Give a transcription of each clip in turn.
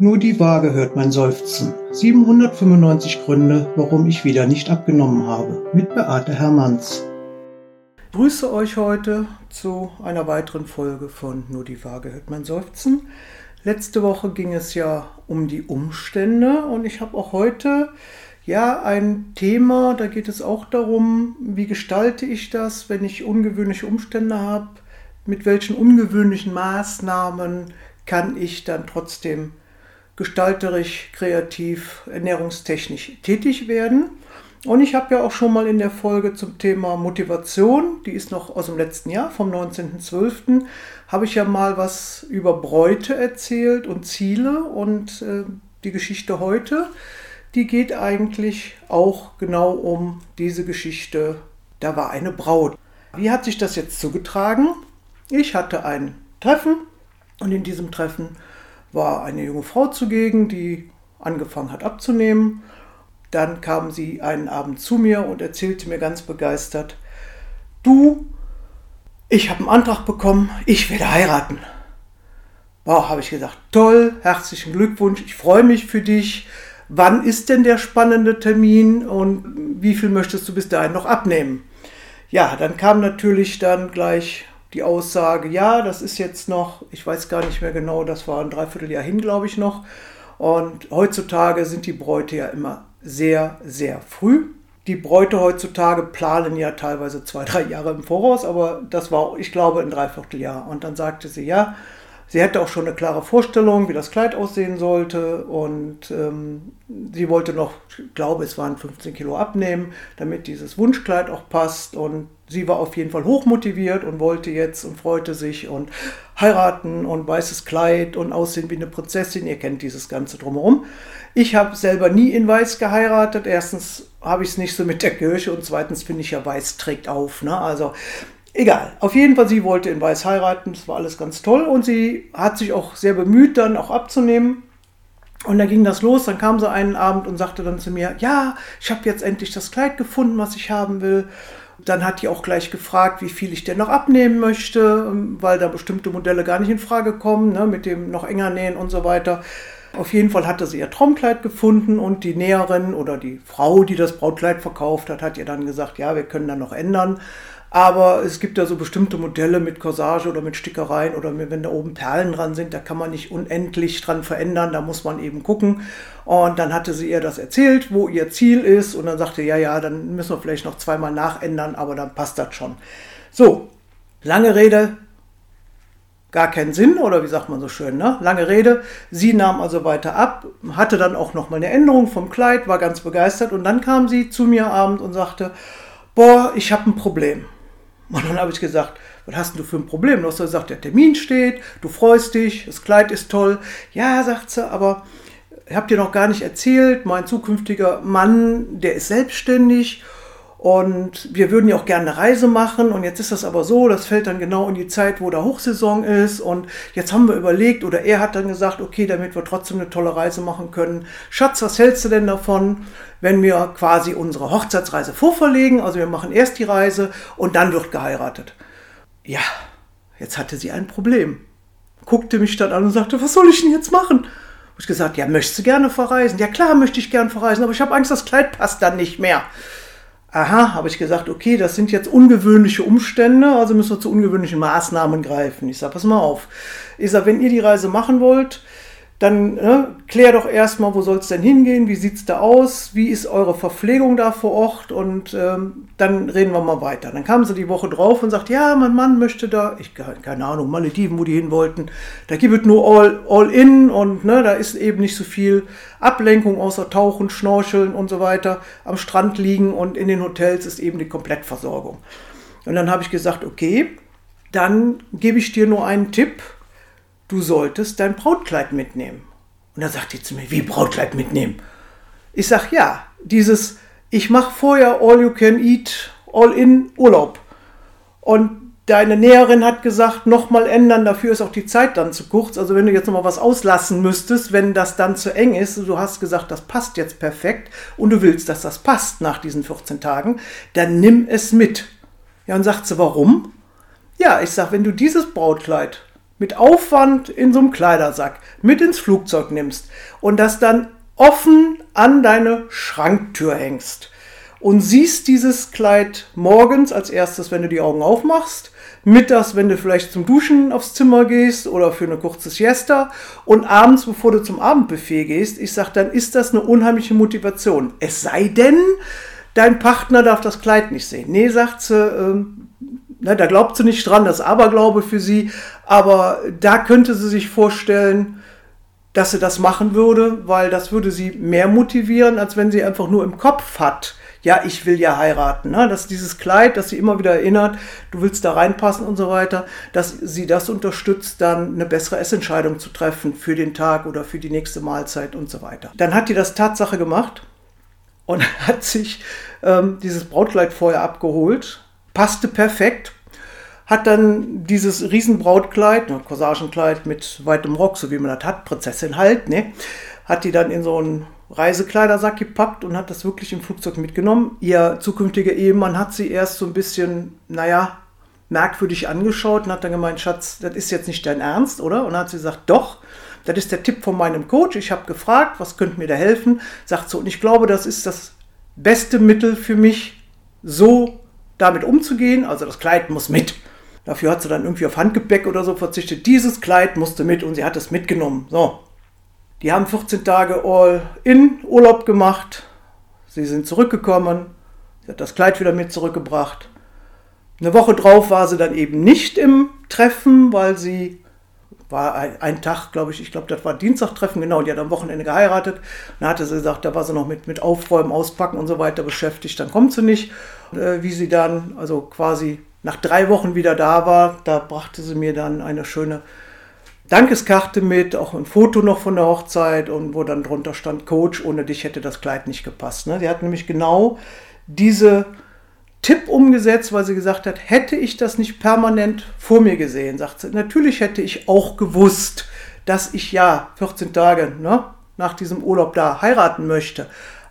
Nur die Waage hört mein Seufzen. 795 Gründe, warum ich wieder nicht abgenommen habe. Mit Beate Hermanns. Ich grüße euch heute zu einer weiteren Folge von Nur die Waage hört mein Seufzen. Letzte Woche ging es ja um die Umstände und ich habe auch heute ja ein Thema, da geht es auch darum, wie gestalte ich das, wenn ich ungewöhnliche Umstände habe, mit welchen ungewöhnlichen Maßnahmen kann ich dann trotzdem gestalterisch, kreativ, ernährungstechnisch tätig werden. Und ich habe ja auch schon mal in der Folge zum Thema Motivation, die ist noch aus dem letzten Jahr, vom 19.12., habe ich ja mal was über Bräute erzählt und Ziele und äh, die Geschichte heute, die geht eigentlich auch genau um diese Geschichte. Da war eine Braut. Wie hat sich das jetzt zugetragen? Ich hatte ein Treffen und in diesem Treffen war eine junge Frau zugegen, die angefangen hat abzunehmen. Dann kam sie einen Abend zu mir und erzählte mir ganz begeistert, du, ich habe einen Antrag bekommen, ich werde heiraten. Wow, habe ich gesagt, toll, herzlichen Glückwunsch, ich freue mich für dich. Wann ist denn der spannende Termin und wie viel möchtest du bis dahin noch abnehmen? Ja, dann kam natürlich dann gleich die Aussage, ja, das ist jetzt noch, ich weiß gar nicht mehr genau, das war ein Dreivierteljahr hin, glaube ich noch. Und heutzutage sind die Bräute ja immer sehr, sehr früh. Die Bräute heutzutage planen ja teilweise zwei, drei Jahre im Voraus, aber das war, ich glaube, ein Dreivierteljahr. Und dann sagte sie, ja, sie hätte auch schon eine klare Vorstellung, wie das Kleid aussehen sollte. Und ähm, sie wollte noch, ich glaube, es waren 15 Kilo abnehmen, damit dieses Wunschkleid auch passt. Und sie war auf jeden Fall hochmotiviert und wollte jetzt und freute sich und heiraten und weißes Kleid und aussehen wie eine Prinzessin. Ihr kennt dieses Ganze drumherum. Ich habe selber nie in Weiß geheiratet. Erstens habe ich es nicht so mit der Kirche und zweitens finde ich ja Weiß trägt auf. Ne? Also egal. Auf jeden Fall, sie wollte in Weiß heiraten. Das war alles ganz toll und sie hat sich auch sehr bemüht, dann auch abzunehmen. Und dann ging das los, dann kam sie einen Abend und sagte dann zu mir, ja, ich habe jetzt endlich das Kleid gefunden, was ich haben will. Dann hat die auch gleich gefragt, wie viel ich denn noch abnehmen möchte, ähm, weil da bestimmte Modelle gar nicht in Frage kommen, ne, mit dem noch enger nähen und so weiter. Auf jeden Fall hatte sie ihr Traumkleid gefunden und die Näherin oder die Frau, die das Brautkleid verkauft hat, hat ihr dann gesagt, ja, wir können da noch ändern. Aber es gibt ja so bestimmte Modelle mit Corsage oder mit Stickereien oder wenn da oben Perlen dran sind, da kann man nicht unendlich dran verändern, da muss man eben gucken. Und dann hatte sie ihr das erzählt, wo ihr Ziel ist und dann sagte, ja, ja, dann müssen wir vielleicht noch zweimal nachändern, aber dann passt das schon. So, lange Rede, gar keinen Sinn oder wie sagt man so schön, ne? Lange Rede. Sie nahm also weiter ab, hatte dann auch noch mal eine Änderung vom Kleid, war ganz begeistert und dann kam sie zu mir abend und sagte, boah, ich habe ein Problem. Und dann habe ich gesagt, was hast du für ein Problem? Du hast gesagt, der Termin steht, du freust dich, das Kleid ist toll. Ja, sagt sie, aber ich habe dir noch gar nicht erzählt, mein zukünftiger Mann, der ist selbstständig und wir würden ja auch gerne eine Reise machen und jetzt ist das aber so, das fällt dann genau in die Zeit, wo da Hochsaison ist und jetzt haben wir überlegt oder er hat dann gesagt, okay, damit wir trotzdem eine tolle Reise machen können. Schatz, was hältst du denn davon, wenn wir quasi unsere Hochzeitsreise vorverlegen? Also wir machen erst die Reise und dann wird geheiratet. Ja, jetzt hatte sie ein Problem. Guckte mich dann an und sagte, was soll ich denn jetzt machen? Hab ich gesagt, ja, möchtest du gerne verreisen? Ja klar, möchte ich gerne verreisen, aber ich habe Angst, das Kleid passt dann nicht mehr. Aha, habe ich gesagt, okay, das sind jetzt ungewöhnliche Umstände, also müssen wir zu ungewöhnlichen Maßnahmen greifen. Ich sage, pass mal auf. Ich sage, wenn ihr die Reise machen wollt, dann ne, klär doch erstmal, wo soll es denn hingehen, wie sieht es da aus, wie ist eure Verpflegung da vor Ort? Und ähm, dann reden wir mal weiter. Dann kam sie die Woche drauf und sagt, ja, mein Mann möchte da, ich keine Ahnung, Malediven, wo die hin wollten, da gibt es nur all, all in und ne, da ist eben nicht so viel Ablenkung außer Tauchen, Schnorcheln und so weiter, am Strand liegen und in den Hotels ist eben die Komplettversorgung. Und dann habe ich gesagt, okay, dann gebe ich dir nur einen Tipp, du solltest dein Brautkleid mitnehmen. Und dann sagt die zu mir, wie Brautkleid mitnehmen? Ich sag ja, dieses, ich mache vorher All You Can Eat, All In Urlaub. Und deine Näherin hat gesagt, nochmal ändern, dafür ist auch die Zeit dann zu kurz. Also wenn du jetzt nochmal was auslassen müsstest, wenn das dann zu eng ist, du hast gesagt, das passt jetzt perfekt und du willst, dass das passt nach diesen 14 Tagen, dann nimm es mit. Ja, und sagt sie, warum? Ja, ich sag, wenn du dieses Brautkleid mit Aufwand in so einem Kleidersack mit ins Flugzeug nimmst und das dann offen an deine Schranktür hängst und siehst dieses Kleid morgens als erstes, wenn du die Augen aufmachst, mittags, wenn du vielleicht zum Duschen aufs Zimmer gehst oder für eine kurze Siesta und abends, bevor du zum Abendbuffet gehst, ich sag, dann ist das eine unheimliche Motivation. Es sei denn, dein Partner darf das Kleid nicht sehen. Nee, sagt sie, ähm, ne, da glaubt sie nicht dran, das Aberglaube für sie, aber da könnte sie sich vorstellen, dass sie das machen würde, weil das würde sie mehr motivieren, als wenn sie einfach nur im Kopf hat, ja, ich will ja heiraten. Ne? Dass dieses Kleid, das sie immer wieder erinnert, du willst da reinpassen und so weiter, dass sie das unterstützt, dann eine bessere Essentscheidung zu treffen für den Tag oder für die nächste Mahlzeit und so weiter. Dann hat die das Tatsache gemacht und hat sich ähm, dieses Brautkleid vorher abgeholt, passte perfekt, hat dann dieses Riesenbrautkleid, ein Corsagenkleid mit weitem Rock, so wie man das hat, Prinzessin halt, ne, hat die dann in so einen Reisekleidersack gepackt und hat das wirklich im Flugzeug mitgenommen. Ihr zukünftiger Ehemann hat sie erst so ein bisschen, naja, merkwürdig angeschaut und hat dann gemeint, Schatz, das ist jetzt nicht dein Ernst, oder? Und dann hat sie gesagt, doch, das ist der Tipp von meinem Coach. Ich habe gefragt, was könnte mir da helfen? Sagt so, und ich glaube, das ist das beste Mittel für mich, so damit umzugehen. Also das Kleid muss mit. Dafür hat sie dann irgendwie auf Handgepäck oder so verzichtet. Dieses Kleid musste mit und sie hat es mitgenommen. So. Die haben 14 Tage All-In Urlaub gemacht. Sie sind zurückgekommen. Sie hat das Kleid wieder mit zurückgebracht. Eine Woche drauf war sie dann eben nicht im Treffen, weil sie war ein, ein Tag, glaube ich, ich glaube, das war Dienstagtreffen, genau, die hat am Wochenende geheiratet. Dann hatte sie gesagt, da war sie noch mit, mit Aufräumen, Auspacken und so weiter beschäftigt, dann kommt sie nicht. Äh, wie sie dann, also quasi nach drei Wochen wieder da war, da brachte sie mir dann eine schöne Dankeskarte mit, auch ein Foto noch von der Hochzeit und wo dann drunter stand, Coach, ohne dich hätte das Kleid nicht gepasst. Ne? Sie hat nämlich genau diese Tipp umgesetzt, weil sie gesagt hat, hätte ich das nicht permanent vor mir gesehen, sagt sie, natürlich hätte ich auch gewusst, dass ich ja 14 Tage ne, nach diesem Urlaub da heiraten möchte.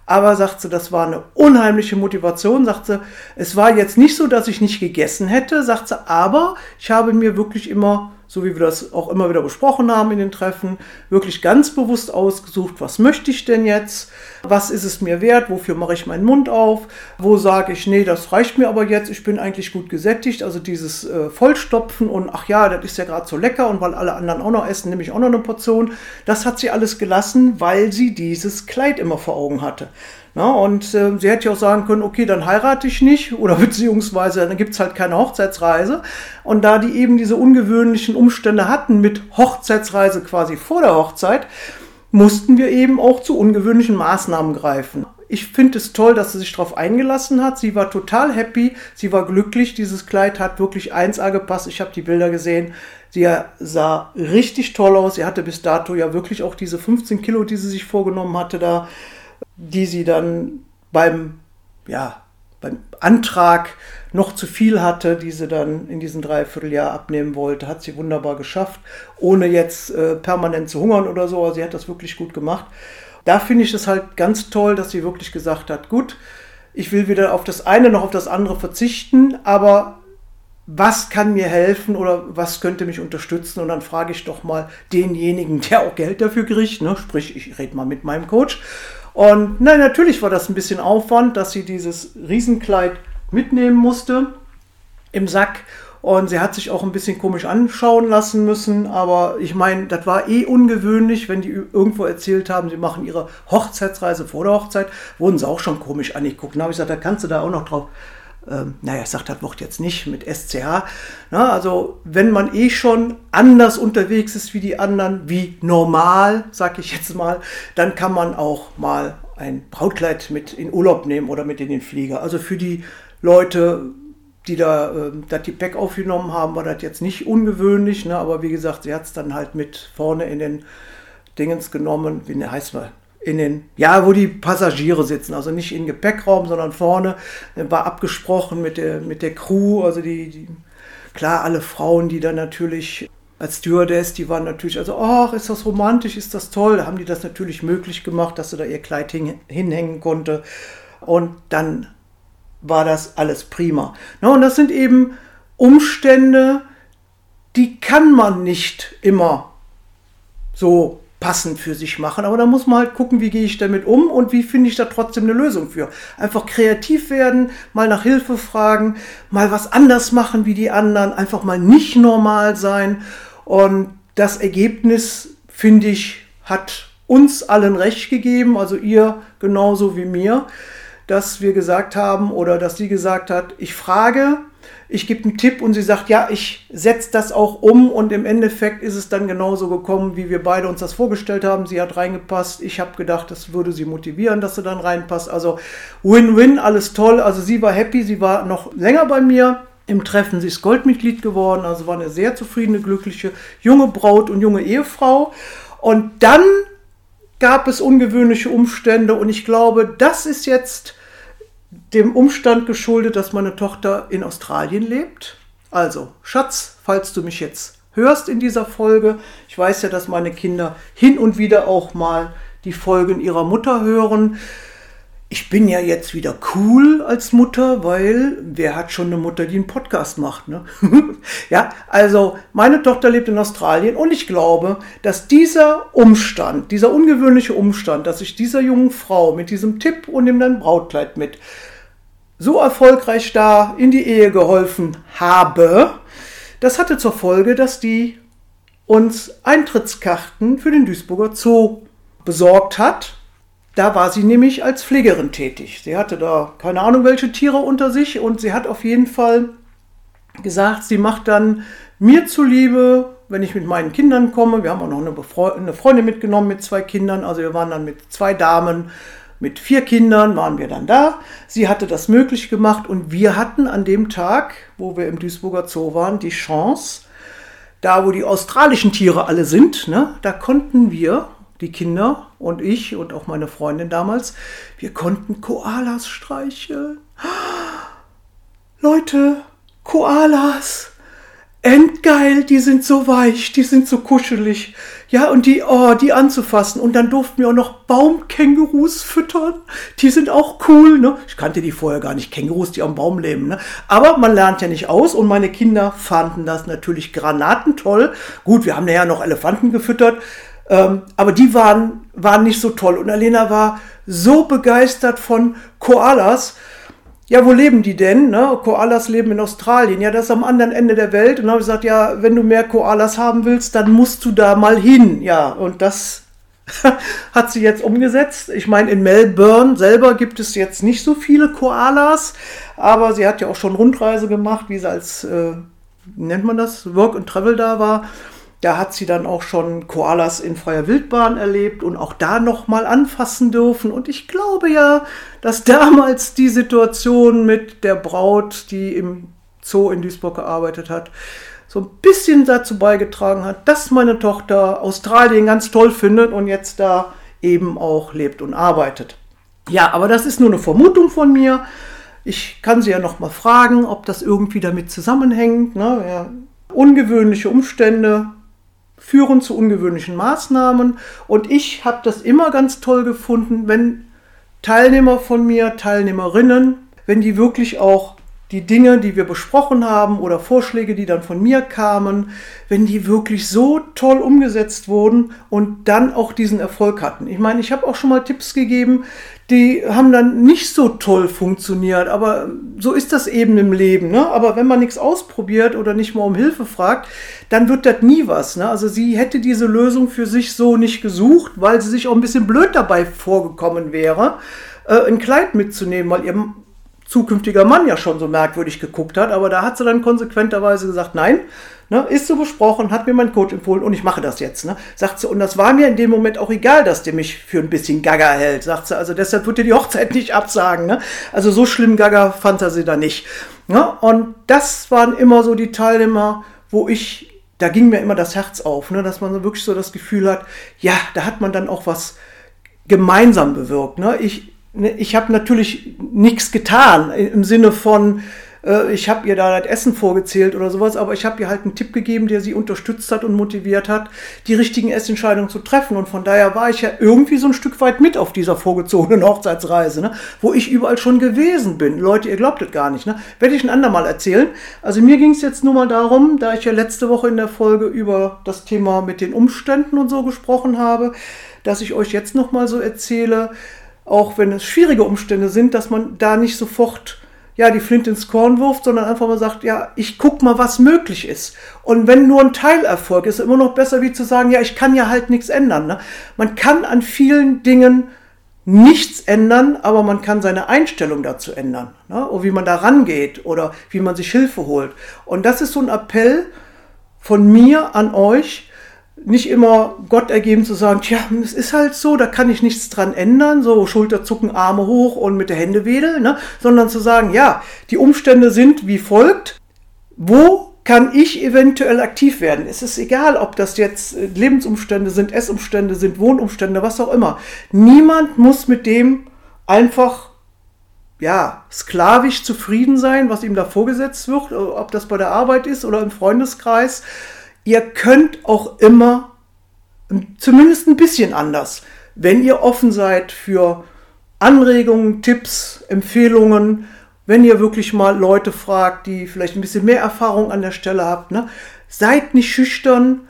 Aber sagt sie, das war eine unheimliche Motivation. Sagt sie, es war jetzt nicht so, dass ich nicht gegessen hätte, sagt sie, aber ich habe mir wirklich immer so wie wir das auch immer wieder besprochen haben in den Treffen, wirklich ganz bewusst ausgesucht, was möchte ich denn jetzt, was ist es mir wert, wofür mache ich meinen Mund auf, wo sage ich, nee, das reicht mir aber jetzt, ich bin eigentlich gut gesättigt, also dieses äh, Vollstopfen und ach ja, das ist ja gerade so lecker und weil alle anderen auch noch essen, nehme ich auch noch eine Portion, das hat sie alles gelassen, weil sie dieses Kleid immer vor Augen hatte. Ja, und äh, sie hätte ja auch sagen können, okay, dann heirate ich nicht oder beziehungsweise dann gibt es halt keine Hochzeitsreise. Und da die eben diese ungewöhnlichen Umstände hatten mit Hochzeitsreise quasi vor der Hochzeit, mussten wir eben auch zu ungewöhnlichen Maßnahmen greifen. Ich finde es toll, dass sie sich darauf eingelassen hat. Sie war total happy, sie war glücklich. Dieses Kleid hat wirklich 1A gepasst. Ich habe die Bilder gesehen. Sie sah richtig toll aus. Sie hatte bis dato ja wirklich auch diese 15 Kilo, die sie sich vorgenommen hatte, da die sie dann beim, ja, beim Antrag noch zu viel hatte, die sie dann in diesem Dreivierteljahr abnehmen wollte, hat sie wunderbar geschafft, ohne jetzt äh, permanent zu hungern oder so. Also sie hat das wirklich gut gemacht. Da finde ich es halt ganz toll, dass sie wirklich gesagt hat, gut, ich will weder auf das eine noch auf das andere verzichten, aber was kann mir helfen oder was könnte mich unterstützen? Und dann frage ich doch mal denjenigen, der auch Geld dafür kriegt, ne? sprich, ich rede mal mit meinem Coach und nein, natürlich war das ein bisschen Aufwand, dass sie dieses Riesenkleid mitnehmen musste im Sack. Und sie hat sich auch ein bisschen komisch anschauen lassen müssen. Aber ich meine, das war eh ungewöhnlich, wenn die irgendwo erzählt haben, sie machen ihre Hochzeitsreise vor der Hochzeit, wurden sie auch schon komisch angeguckt. Dann habe ich gesagt, da kannst du da auch noch drauf ähm, naja, ich sage das Wort jetzt nicht mit SCH. Na, also wenn man eh schon anders unterwegs ist wie die anderen, wie normal, sag ich jetzt mal, dann kann man auch mal ein Brautkleid mit in Urlaub nehmen oder mit in den Flieger. Also für die Leute, die da äh, das Gepäck aufgenommen haben, war das jetzt nicht ungewöhnlich, ne? aber wie gesagt, sie hat es dann halt mit vorne in den Dingens genommen, wie heißt man, in den, ja, wo die Passagiere sitzen, also nicht im Gepäckraum, sondern vorne, war abgesprochen mit der, mit der Crew, also die, die klar, alle Frauen, die dann natürlich als Stewardess, die waren natürlich, also, ach, ist das romantisch, ist das toll, haben die das natürlich möglich gemacht, dass sie da ihr Kleid hin, hinhängen konnte. Und dann war das alles prima. Na, und das sind eben Umstände, die kann man nicht immer so passend für sich machen. Aber da muss man halt gucken, wie gehe ich damit um und wie finde ich da trotzdem eine Lösung für. Einfach kreativ werden, mal nach Hilfe fragen, mal was anders machen wie die anderen, einfach mal nicht normal sein. Und das Ergebnis, finde ich, hat uns allen recht gegeben, also ihr genauso wie mir, dass wir gesagt haben oder dass sie gesagt hat, ich frage, ich gebe einen Tipp und sie sagt, ja, ich setze das auch um und im Endeffekt ist es dann genauso gekommen, wie wir beide uns das vorgestellt haben. Sie hat reingepasst. Ich habe gedacht, das würde sie motivieren, dass sie dann reinpasst. Also Win-Win, alles toll. Also sie war happy, sie war noch länger bei mir im Treffen. Sie ist Goldmitglied geworden, also war eine sehr zufriedene, glückliche junge Braut und junge Ehefrau. Und dann gab es ungewöhnliche Umstände und ich glaube, das ist jetzt dem Umstand geschuldet, dass meine Tochter in Australien lebt. Also, Schatz, falls du mich jetzt hörst in dieser Folge, ich weiß ja, dass meine Kinder hin und wieder auch mal die Folgen ihrer Mutter hören. Ich bin ja jetzt wieder cool als Mutter, weil wer hat schon eine Mutter, die einen Podcast macht? Ne? ja, also meine Tochter lebt in Australien und ich glaube, dass dieser Umstand, dieser ungewöhnliche Umstand, dass ich dieser jungen Frau mit diesem Tipp und nimm dein Brautkleid mit so erfolgreich da in die Ehe geholfen habe, das hatte zur Folge, dass die uns Eintrittskarten für den Duisburger Zoo besorgt hat. Da war sie nämlich als Pflegerin tätig. Sie hatte da keine Ahnung welche Tiere unter sich und sie hat auf jeden Fall gesagt, sie macht dann mir zuliebe, wenn ich mit meinen Kindern komme. Wir haben auch noch eine, Freundin mitgenommen mit zwei Kindern. Also wir waren dann mit zwei Damen mit vier Kindern waren wir dann da. Sie hatte das möglich gemacht und wir hatten an dem Tag, wo wir im Duisburger Zoo waren, die Chance, da wo die australischen Tiere alle sind, ne, da konnten wir, die Kinder und ich und auch meine Freundin damals, wir konnten Koalas streicheln. Leute, Koalas! Endgeil, die sind so weich, die sind so kuschelig. Ja, und die, oh, die anzufassen. Und dann durften wir auch noch Baumkängurus füttern. Die sind auch cool, ne? Ich kannte die vorher gar nicht, Kängurus, die am Baum leben, ne? Aber man lernt ja nicht aus und meine Kinder fanden das natürlich granatentoll. Gut, wir haben ja noch Elefanten gefüttert, ähm, aber die waren, waren nicht so toll. Und Alena war so begeistert von Koalas ja, wo leben die denn? Ne? Koalas leben in Australien. Ja, das ist am anderen Ende der Welt. Und dann habe ich gesagt, ja, wenn du mehr Koalas haben willst, dann musst du da mal hin. Ja, und das hat sie jetzt umgesetzt. Ich meine, in Melbourne selber gibt es jetzt nicht so viele Koalas, aber sie hat ja auch schon Rundreise gemacht, wie sie als, äh, nennt man das, Work and Travel da war. Da hat sie dann auch schon Koalas in freier Wildbahn erlebt und auch da nochmal anfassen dürfen. Und ich glaube ja, dass damals die Situation mit der Braut, die im Zoo in Duisburg gearbeitet hat, so ein bisschen dazu beigetragen hat, dass meine Tochter Australien ganz toll findet und jetzt da eben auch lebt und arbeitet. Ja, aber das ist nur eine Vermutung von mir. Ich kann sie ja noch mal fragen, ob das irgendwie damit zusammenhängt. Ne? Ja, ungewöhnliche Umstände führen zu ungewöhnlichen Maßnahmen. Und ich habe das immer ganz toll gefunden, wenn Teilnehmer von mir, Teilnehmerinnen, wenn die wirklich auch die Dinge, die wir besprochen haben oder Vorschläge, die dann von mir kamen, wenn die wirklich so toll umgesetzt wurden und dann auch diesen Erfolg hatten. Ich meine, ich habe auch schon mal Tipps gegeben, die haben dann nicht so toll funktioniert, aber so ist das eben im Leben. Ne? Aber wenn man nichts ausprobiert oder nicht mal um Hilfe fragt, dann wird das nie was. Ne? Also sie hätte diese Lösung für sich so nicht gesucht, weil sie sich auch ein bisschen blöd dabei vorgekommen wäre, äh, ein Kleid mitzunehmen, weil ihr zukünftiger Mann ja schon so merkwürdig geguckt hat, aber da hat sie dann konsequenterweise gesagt, nein, ne, ist so besprochen, hat mir mein Coach empfohlen und ich mache das jetzt. Ne, sagt sie, und das war mir in dem Moment auch egal, dass der mich für ein bisschen Gaga hält, sagt sie, also deshalb wird er die Hochzeit nicht absagen. Ne? Also so schlimm Gaga fand er sie da nicht. Ne? Und das waren immer so die Teilnehmer, wo ich, da ging mir immer das Herz auf, ne? dass man so wirklich so das Gefühl hat, ja, da hat man dann auch was gemeinsam bewirkt. Ne? Ich, ich habe natürlich nichts getan im Sinne von, äh, ich habe ihr da das Essen vorgezählt oder sowas, aber ich habe ihr halt einen Tipp gegeben, der sie unterstützt hat und motiviert hat, die richtigen Essentscheidungen zu treffen. Und von daher war ich ja irgendwie so ein Stück weit mit auf dieser vorgezogenen Hochzeitsreise, ne? wo ich überall schon gewesen bin. Leute, ihr glaubt es gar nicht. Ne? Werde ich ein andermal erzählen. Also mir ging es jetzt nur mal darum, da ich ja letzte Woche in der Folge über das Thema mit den Umständen und so gesprochen habe, dass ich euch jetzt noch mal so erzähle, auch wenn es schwierige Umstände sind, dass man da nicht sofort ja, die Flint ins Korn wirft, sondern einfach mal sagt, ja, ich guck mal, was möglich ist. Und wenn nur ein Teilerfolg ist, immer noch besser, wie zu sagen, ja, ich kann ja halt nichts ändern. Ne? Man kann an vielen Dingen nichts ändern, aber man kann seine Einstellung dazu ändern. Ne? Oder wie man da rangeht oder wie man sich Hilfe holt. Und das ist so ein Appell von mir an euch, nicht immer Gott ergeben zu sagen, tja, es ist halt so, da kann ich nichts dran ändern, so Schulterzucken, Arme hoch und mit der Hände wedeln, ne? sondern zu sagen, ja, die Umstände sind wie folgt. Wo kann ich eventuell aktiv werden? Es ist egal, ob das jetzt äh, Lebensumstände sind, Essumstände sind, Wohnumstände, was auch immer. Niemand muss mit dem einfach ja, sklavisch zufrieden sein, was ihm da vorgesetzt wird, ob das bei der Arbeit ist oder im Freundeskreis ihr könnt auch immer zumindest ein bisschen anders, wenn ihr offen seid für Anregungen, Tipps, Empfehlungen, wenn ihr wirklich mal Leute fragt, die vielleicht ein bisschen mehr Erfahrung an der Stelle habt. Ne? Seid nicht schüchtern,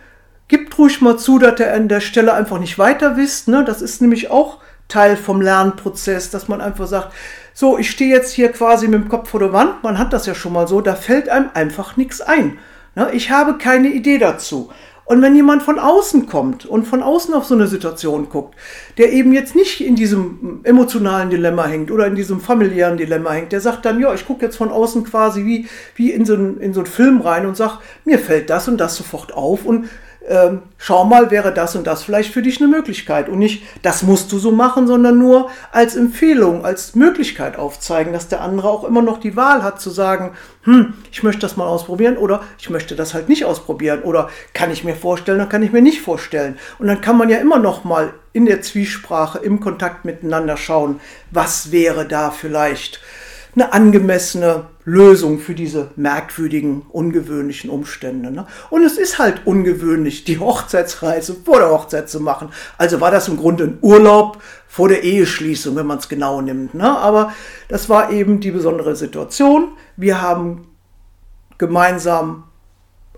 gebt ruhig mal zu, dass ihr an der Stelle einfach nicht weiter wisst. Ne? Das ist nämlich auch Teil vom Lernprozess, dass man einfach sagt, so, ich stehe jetzt hier quasi mit dem Kopf vor der Wand, man hat das ja schon mal so, da fällt einem einfach nichts ein. Ne? Ich habe keine Idee dazu. Und wenn jemand von außen kommt und von außen auf so eine Situation guckt, der eben jetzt nicht in diesem emotionalen Dilemma hängt oder in diesem familiären Dilemma hängt, der sagt dann, ja, ich gucke jetzt von außen quasi wie, wie in, so einen, in so einen Film rein und sage, mir fällt das und das sofort auf und ähm, schau mal, wäre das und das vielleicht für dich eine Möglichkeit. Und nicht, das musst du so machen, sondern nur als Empfehlung, als Möglichkeit aufzeigen, dass der andere auch immer noch die Wahl hat zu sagen, hm, ich möchte das mal ausprobieren oder ich möchte das halt nicht ausprobieren oder kann ich mir vorstellen oder kann ich mir nicht vorstellen. Und dann kann man ja immer noch mal in der Zwiesprache, im Kontakt miteinander schauen, was wäre da vielleicht eine angemessene Lösung für diese merkwürdigen, ungewöhnlichen Umstände. Ne? Und es ist halt ungewöhnlich, die Hochzeitsreise vor der Hochzeit zu machen. Also war das im Grunde ein Urlaub vor der Eheschließung, wenn man es genau nimmt. Ne? Aber das war eben die besondere Situation. Wir haben gemeinsam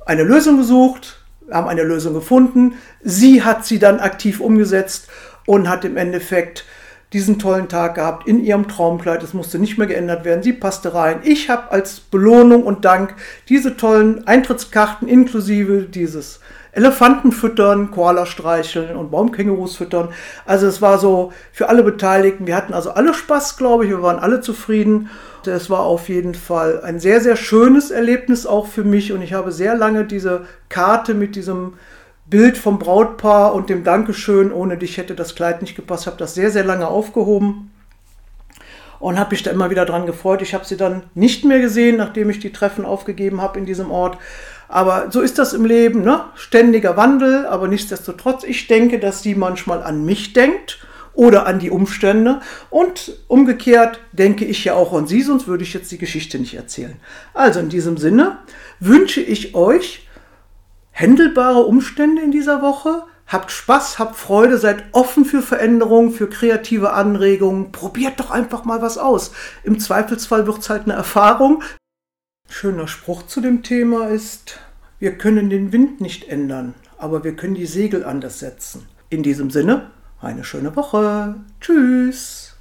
eine Lösung gesucht, haben eine Lösung gefunden. Sie hat sie dann aktiv umgesetzt und hat im Endeffekt diesen tollen Tag gehabt in ihrem Traumkleid. Es musste nicht mehr geändert werden. Sie passte rein. Ich habe als Belohnung und Dank diese tollen Eintrittskarten inklusive dieses Elefanten füttern, Koala streicheln und Baumkängurus füttern. Also es war so für alle Beteiligten. Wir hatten also alle Spaß, glaube ich. Wir waren alle zufrieden. Es war auf jeden Fall ein sehr, sehr schönes Erlebnis auch für mich und ich habe sehr lange diese Karte mit diesem Bild vom Brautpaar und dem Dankeschön, ohne dich hätte das Kleid nicht gepasst, habe das sehr, sehr lange aufgehoben und habe mich da immer wieder dran gefreut. Ich habe sie dann nicht mehr gesehen, nachdem ich die Treffen aufgegeben habe in diesem Ort. Aber so ist das im Leben, ne? ständiger Wandel, aber nichtsdestotrotz, ich denke, dass sie manchmal an mich denkt oder an die Umstände und umgekehrt denke ich ja auch an sie, sonst würde ich jetzt die Geschichte nicht erzählen. Also in diesem Sinne wünsche ich euch, händelbare Umstände in dieser Woche. Habt Spaß, habt Freude, seid offen für Veränderungen, für kreative Anregungen. Probiert doch einfach mal was aus. Im Zweifelsfall wird es halt eine Erfahrung. Schöner Spruch zu dem Thema ist, wir können den Wind nicht ändern, aber wir können die Segel anders setzen. In diesem Sinne, eine schöne Woche. Tschüss.